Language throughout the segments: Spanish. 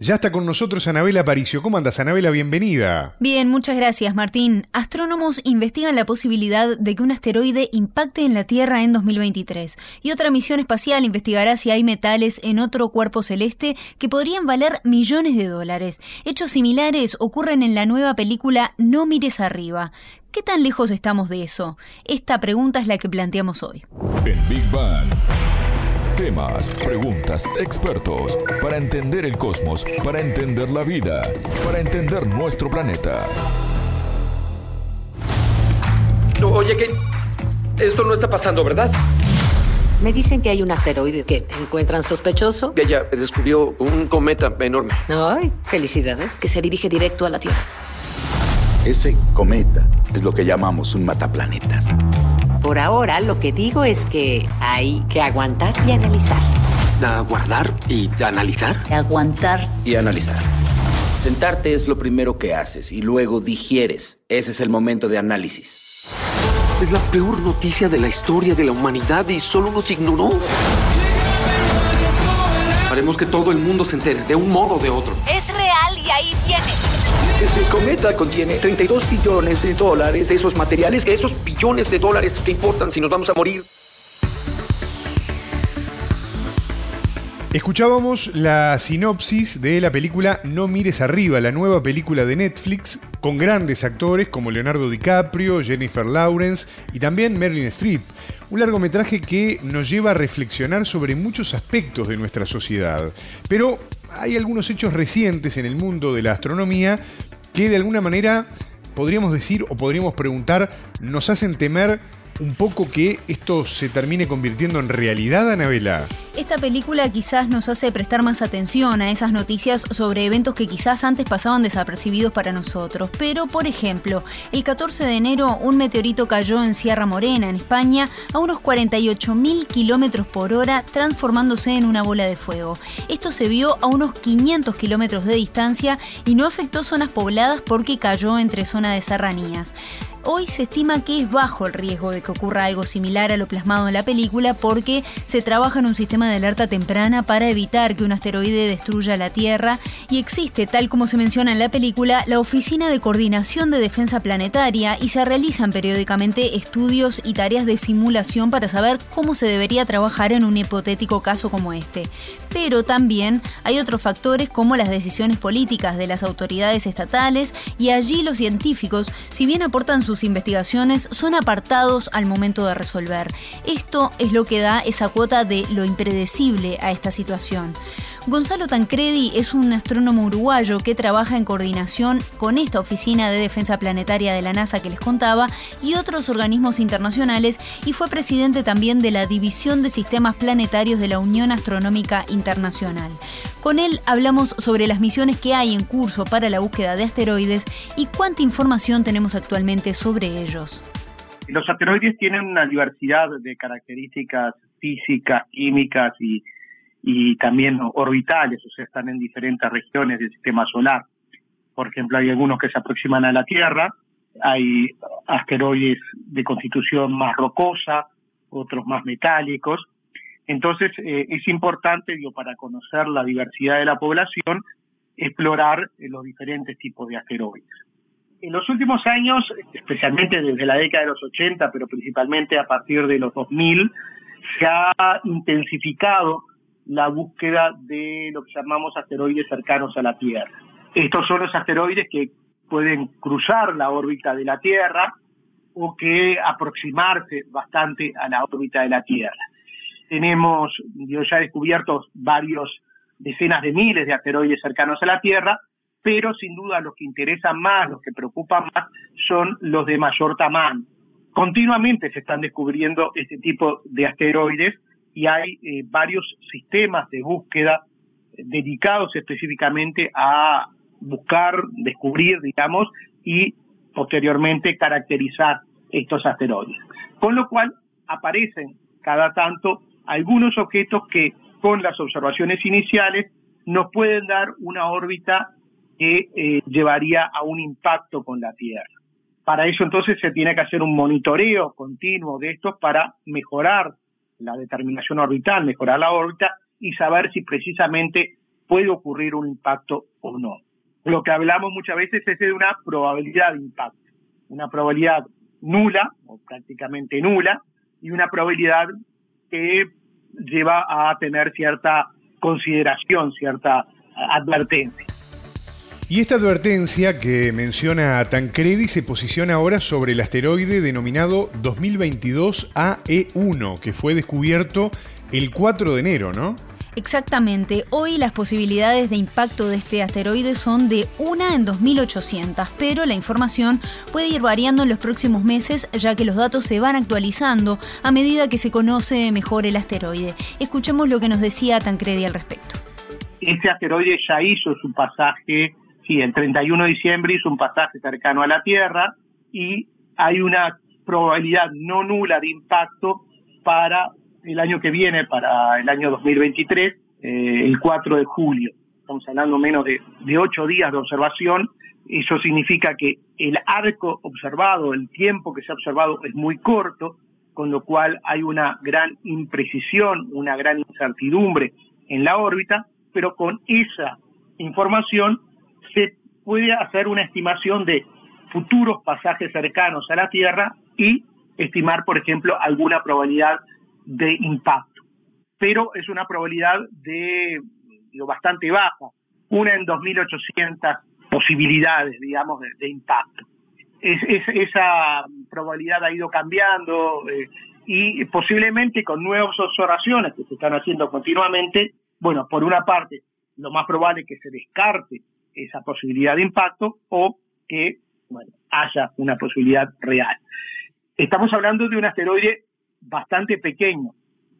Ya está con nosotros Anabela Aparicio. ¿Cómo andas, Anabela? Bienvenida. Bien, muchas gracias, Martín. Astrónomos investigan la posibilidad de que un asteroide impacte en la Tierra en 2023. Y otra misión espacial investigará si hay metales en otro cuerpo celeste que podrían valer millones de dólares. Hechos similares ocurren en la nueva película No mires arriba. ¿Qué tan lejos estamos de eso? Esta pregunta es la que planteamos hoy. En Big Bang. Temas, preguntas, expertos, para entender el cosmos, para entender la vida, para entender nuestro planeta. Oye, que esto no está pasando, ¿verdad? Me dicen que hay un asteroide que encuentran sospechoso. Ella descubrió un cometa enorme. Ay, felicidades. Que se dirige directo a la Tierra. Ese cometa es lo que llamamos un mataplanetas. Por ahora, lo que digo es que hay que aguantar y analizar. ¿Aguardar y analizar? Aguantar. Y analizar. Sentarte es lo primero que haces y luego digieres. Ese es el momento de análisis. Es la peor noticia de la historia de la humanidad y solo nos ignoró. Haremos que todo el mundo se entere, de un modo o de otro. Es real y ahí viene. Ese cometa contiene 32 billones de dólares de esos materiales, esos billones de dólares que importan si nos vamos a morir. Escuchábamos la sinopsis de la película No mires arriba, la nueva película de Netflix, con grandes actores como Leonardo DiCaprio, Jennifer Lawrence y también Marilyn Streep. Un largometraje que nos lleva a reflexionar sobre muchos aspectos de nuestra sociedad. Pero hay algunos hechos recientes en el mundo de la astronomía que de alguna manera podríamos decir o podríamos preguntar nos hacen temer un poco que esto se termine convirtiendo en realidad, Anabela? Esta película quizás nos hace prestar más atención a esas noticias sobre eventos que quizás antes pasaban desapercibidos para nosotros. Pero, por ejemplo, el 14 de enero un meteorito cayó en Sierra Morena, en España, a unos 48.000 kilómetros por hora, transformándose en una bola de fuego. Esto se vio a unos 500 kilómetros de distancia y no afectó zonas pobladas porque cayó entre zonas de serranías. Hoy se estima que es bajo el riesgo de que ocurra algo similar a lo plasmado en la película porque se trabaja en un sistema de alerta temprana para evitar que un asteroide destruya la Tierra y existe, tal como se menciona en la película, la Oficina de Coordinación de Defensa Planetaria y se realizan periódicamente estudios y tareas de simulación para saber cómo se debería trabajar en un hipotético caso como este. Pero también hay otros factores como las decisiones políticas de las autoridades estatales y allí los científicos, si bien aportan sus investigaciones, son apartados al momento de resolver. Esto es lo que da esa cuota de lo impredecible a esta situación. Gonzalo Tancredi es un astrónomo uruguayo que trabaja en coordinación con esta Oficina de Defensa Planetaria de la NASA que les contaba y otros organismos internacionales y fue presidente también de la División de Sistemas Planetarios de la Unión Astronómica Internacional. Con él hablamos sobre las misiones que hay en curso para la búsqueda de asteroides y cuánta información tenemos actualmente sobre ellos. Los asteroides tienen una diversidad de características físicas, químicas y y también orbitales, o sea, están en diferentes regiones del sistema solar. Por ejemplo, hay algunos que se aproximan a la Tierra, hay asteroides de constitución más rocosa, otros más metálicos. Entonces, eh, es importante, digo, para conocer la diversidad de la población, explorar eh, los diferentes tipos de asteroides. En los últimos años, especialmente desde la década de los 80, pero principalmente a partir de los 2000, se ha intensificado la búsqueda de lo que llamamos asteroides cercanos a la Tierra. Estos son los asteroides que pueden cruzar la órbita de la Tierra o que aproximarse bastante a la órbita de la Tierra. Tenemos yo ya descubierto varios decenas de miles de asteroides cercanos a la Tierra, pero sin duda los que interesan más, los que preocupan más, son los de mayor tamaño. Continuamente se están descubriendo este tipo de asteroides y hay eh, varios sistemas de búsqueda dedicados específicamente a buscar, descubrir, digamos, y posteriormente caracterizar estos asteroides. Con lo cual aparecen cada tanto algunos objetos que con las observaciones iniciales nos pueden dar una órbita que eh, llevaría a un impacto con la Tierra. Para eso entonces se tiene que hacer un monitoreo continuo de estos para mejorar la determinación orbital, mejorar la órbita y saber si precisamente puede ocurrir un impacto o no. Lo que hablamos muchas veces es de una probabilidad de impacto, una probabilidad nula o prácticamente nula y una probabilidad que lleva a tener cierta consideración, cierta advertencia. Y esta advertencia que menciona Tancredi se posiciona ahora sobre el asteroide denominado 2022 AE1, que fue descubierto el 4 de enero, ¿no? Exactamente, hoy las posibilidades de impacto de este asteroide son de una en 2800, pero la información puede ir variando en los próximos meses ya que los datos se van actualizando a medida que se conoce mejor el asteroide. Escuchemos lo que nos decía Tancredi al respecto. Este asteroide ya hizo su pasaje, sí, el 31 de diciembre hizo un pasaje cercano a la Tierra y hay una probabilidad no nula de impacto para el año que viene, para el año 2023, eh, el 4 de julio. Estamos hablando menos de, de ocho días de observación. Eso significa que el arco observado, el tiempo que se ha observado es muy corto, con lo cual hay una gran imprecisión, una gran incertidumbre en la órbita, pero con esa información se puede hacer una estimación de futuros pasajes cercanos a la Tierra y estimar, por ejemplo, alguna probabilidad de impacto. Pero es una probabilidad de digo, bastante baja, una en 2.800 posibilidades, digamos, de, impacto. Es, esa probabilidad ha ido cambiando eh, y posiblemente con nuevas observaciones que se están haciendo continuamente, bueno, por una parte, lo más probable es que se descarte esa posibilidad de impacto o que haya una posibilidad real. Estamos hablando de un asteroide bastante pequeño.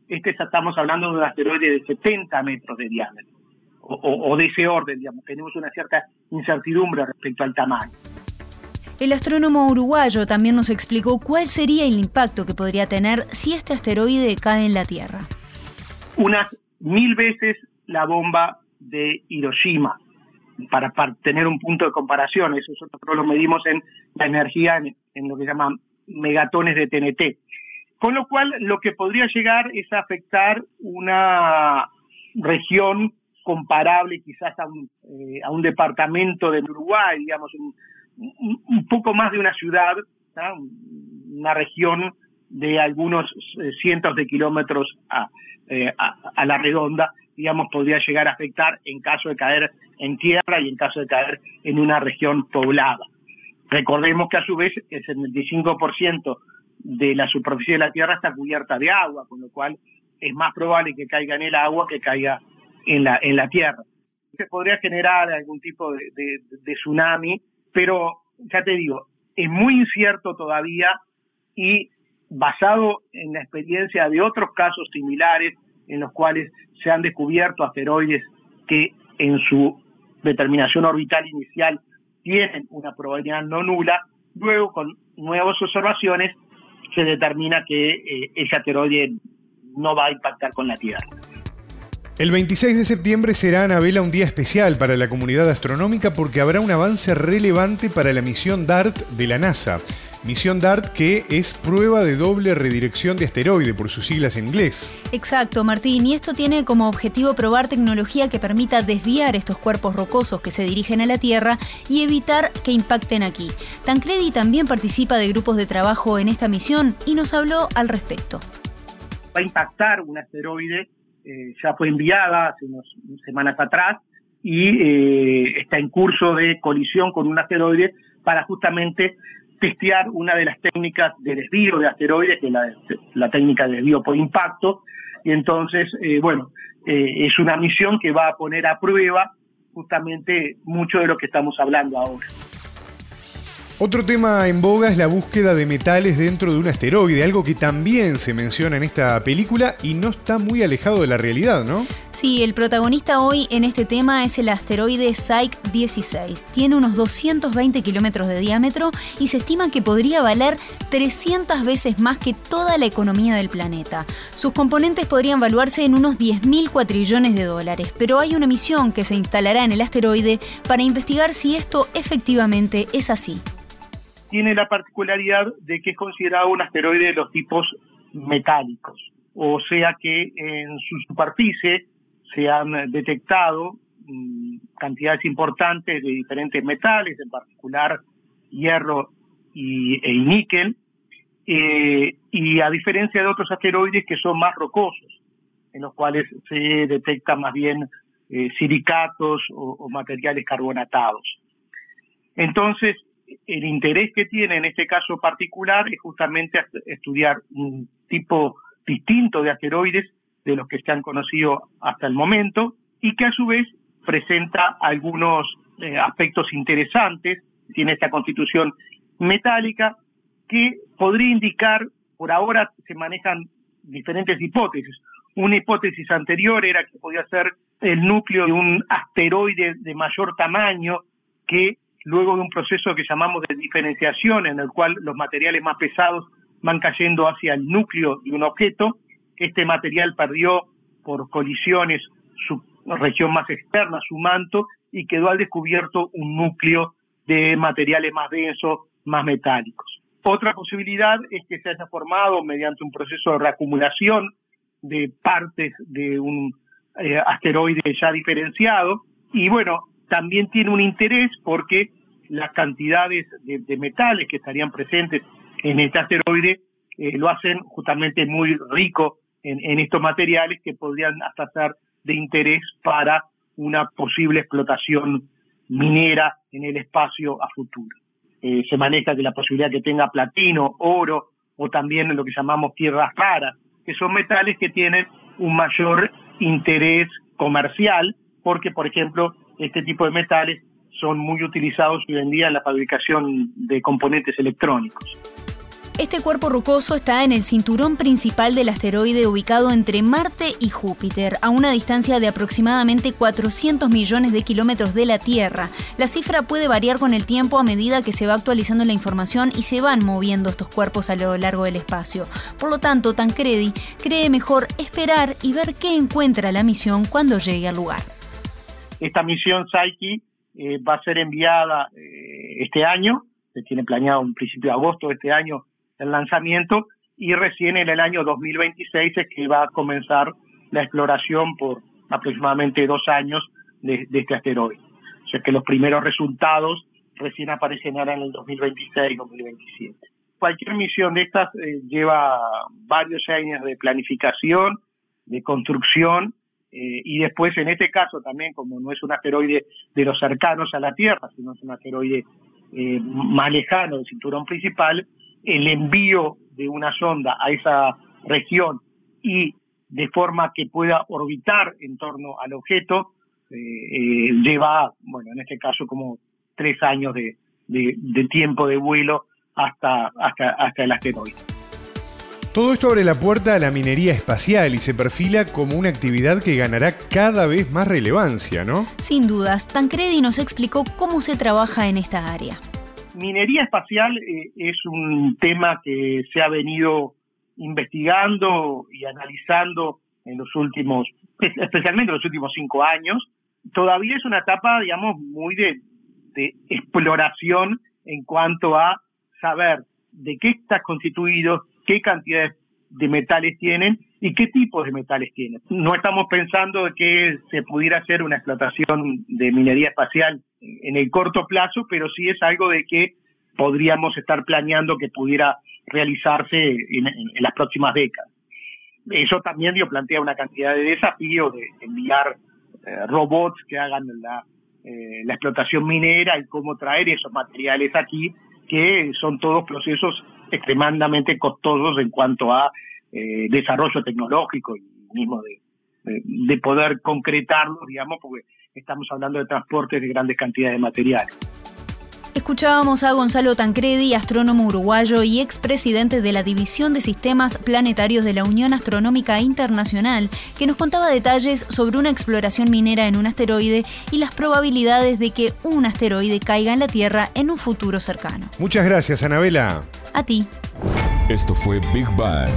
Este estamos hablando de un asteroide de 70 metros de diámetro, o, de ese orden, digamos. Tenemos una cierta incertidumbre respecto al tamaño. El astrónomo uruguayo también nos explicó cuál sería el impacto que podría tener si este asteroide cae en la Tierra. Unas mil veces la bomba de Hiroshima, para, tener un punto de comparación. Eso nosotros lo medimos en la energía en, en lo que llaman megatones de TNT. Con lo cual, lo que podría llegar es a afectar una región comparable quizás a un, eh, a un departamento del Uruguay, digamos, un, poco más de una ciudad, una región de algunos eh, cientos de kilómetros eh, a, a, la redonda, digamos, podría llegar a afectar en caso de caer en tierra y en caso de caer en una región poblada. Recordemos que a su vez el 75% de la superficie de la Tierra está cubierta de agua, con lo cual es más probable que caiga en el agua que caiga en la, en la Tierra. Se podría generar algún tipo de, de tsunami, pero ya te digo, es muy incierto todavía y basado en la experiencia de otros casos similares en los cuales se han descubierto asteroides que en su determinación orbital inicial tienen una probabilidad no nula, luego con nuevas observaciones se determina que eh, asteroide no va a impactar con la Tierra. El 26 de septiembre será Anabela un día especial para la comunidad astronómica porque habrá un avance relevante para la misión DART de la NASA. Misión DART que es prueba de doble redirección de asteroide por sus siglas en inglés. Exacto, Martín, y esto tiene como objetivo probar tecnología que permita desviar estos cuerpos rocosos que se dirigen a la Tierra y evitar que impacten aquí. Tancredi también participa de grupos de trabajo en esta misión y nos habló al respecto. Va a impactar un asteroide eh, ya fue enviada hace unas semanas atrás y eh, está en curso de colisión con un asteroide para justamente testear una de las técnicas de desvío de asteroides, que es la, técnica de desvío por impacto. Y entonces, eh, bueno, es una misión que va a poner a prueba justamente mucho de lo que estamos hablando ahora. Otro tema en boga es la búsqueda de metales dentro de un asteroide, algo que también se menciona en esta película y no está muy alejado de la realidad, ¿no? Sí, el protagonista hoy en este tema es el asteroide Psyche 16. Tiene unos 220 kilómetros de diámetro y se estima que podría valer 300 veces más que toda la economía del planeta. Sus componentes podrían valuarse en unos 10.000 cuatrillones de dólares, pero hay una misión que se instalará en el asteroide para investigar si esto efectivamente es así tiene la particularidad de que es considerado un asteroide de los tipos metálicos, o sea que en su superficie se han detectado mm, cantidades importantes de diferentes metales, en particular hierro y, e níquel, eh, y a diferencia de otros asteroides que son más rocosos, en los cuales se detectan más bien eh, silicatos o materiales carbonatados. Entonces, el interés que tiene en este caso particular es justamente estudiar un tipo distinto de asteroides de los que se han conocido hasta el momento y que a su vez presenta algunos eh, aspectos interesantes, tiene esta constitución metálica que podría indicar, por ahora se manejan diferentes hipótesis. Una hipótesis anterior era que podía ser el núcleo de un asteroide de mayor tamaño que luego de un proceso que llamamos de diferenciación, en el cual los materiales más pesados van cayendo hacia el núcleo de un objeto, este material perdió por colisiones su región más externa, su manto, y quedó al descubierto un núcleo de materiales más densos, más metálicos. Otra posibilidad es que se haya formado mediante un proceso de reacumulación de partes de un eh, asteroide ya diferenciado. Y bueno, también tiene un interés porque las cantidades de, metales que estarían presentes en este asteroide eh, lo hacen justamente muy rico en, estos materiales que podrían hasta ser de interés para una posible explotación minera en el espacio a futuro. Eh, se maneja de la posibilidad que tenga platino, oro o también lo que llamamos tierras raras, que son metales que tienen un mayor interés comercial porque, por ejemplo, este tipo de metales son muy utilizados hoy en día en la fabricación de componentes electrónicos. Este cuerpo rocoso está en el cinturón principal del asteroide ubicado entre Marte y Júpiter, a una distancia de aproximadamente 400 millones de kilómetros de la Tierra. La cifra puede variar con el tiempo a medida que se va actualizando la información y se van moviendo estos cuerpos a lo largo del espacio. Por lo tanto, Tancredi cree mejor esperar y ver qué encuentra la misión cuando llegue al lugar. Esta misión Psyche eh, va a ser enviada eh, este año, se tiene planeado un principio de agosto de este año el lanzamiento y recién en el año 2026 es que va a comenzar la exploración por aproximadamente dos años de, este asteroide. O sea que los primeros resultados recién aparecerán en el 2026-2027. Cualquier misión de estas eh, lleva varios años de planificación, de construcción eh, y después, en este caso también, como no es un asteroide de los cercanos a la Tierra, sino es un asteroide eh, más lejano del cinturón principal, el envío de una sonda a esa región y de forma que pueda orbitar en torno al objeto, eh, lleva, bueno, en este caso como tres años de, de tiempo de vuelo hasta, hasta, hasta el asteroide. Todo esto abre la puerta a la minería espacial y se perfila como una actividad que ganará cada vez más relevancia, ¿no? Sin dudas, Tancredi nos explicó cómo se trabaja en esta área. Minería espacial eh, es un tema que se ha venido investigando y analizando en los últimos, especialmente en los últimos cinco años. Todavía es una etapa, digamos, muy de, de exploración en cuanto a saber de qué está constituido, qué cantidades de metales tienen y qué tipos de metales tienen. No estamos pensando que se pudiera hacer una explotación de minería espacial en el corto plazo, pero sí es algo de que podríamos estar planeando que pudiera realizarse en, las próximas décadas. Eso también dio plantea una cantidad de desafíos de enviar eh, robots que hagan la, eh, la explotación minera y cómo traer esos materiales aquí, que son todos procesos extremadamente costosos en cuanto a eh, desarrollo tecnológico y mismo de, de, poder concretarlo, digamos, porque estamos hablando de transportes de grandes cantidades de materiales. Escuchábamos a Gonzalo Tancredi, astrónomo uruguayo y expresidente de la División de Sistemas Planetarios de la Unión Astronómica Internacional, que nos contaba detalles sobre una exploración minera en un asteroide y las probabilidades de que un asteroide caiga en la Tierra en un futuro cercano. Muchas gracias, Anabela. A ti. Esto fue Big Bang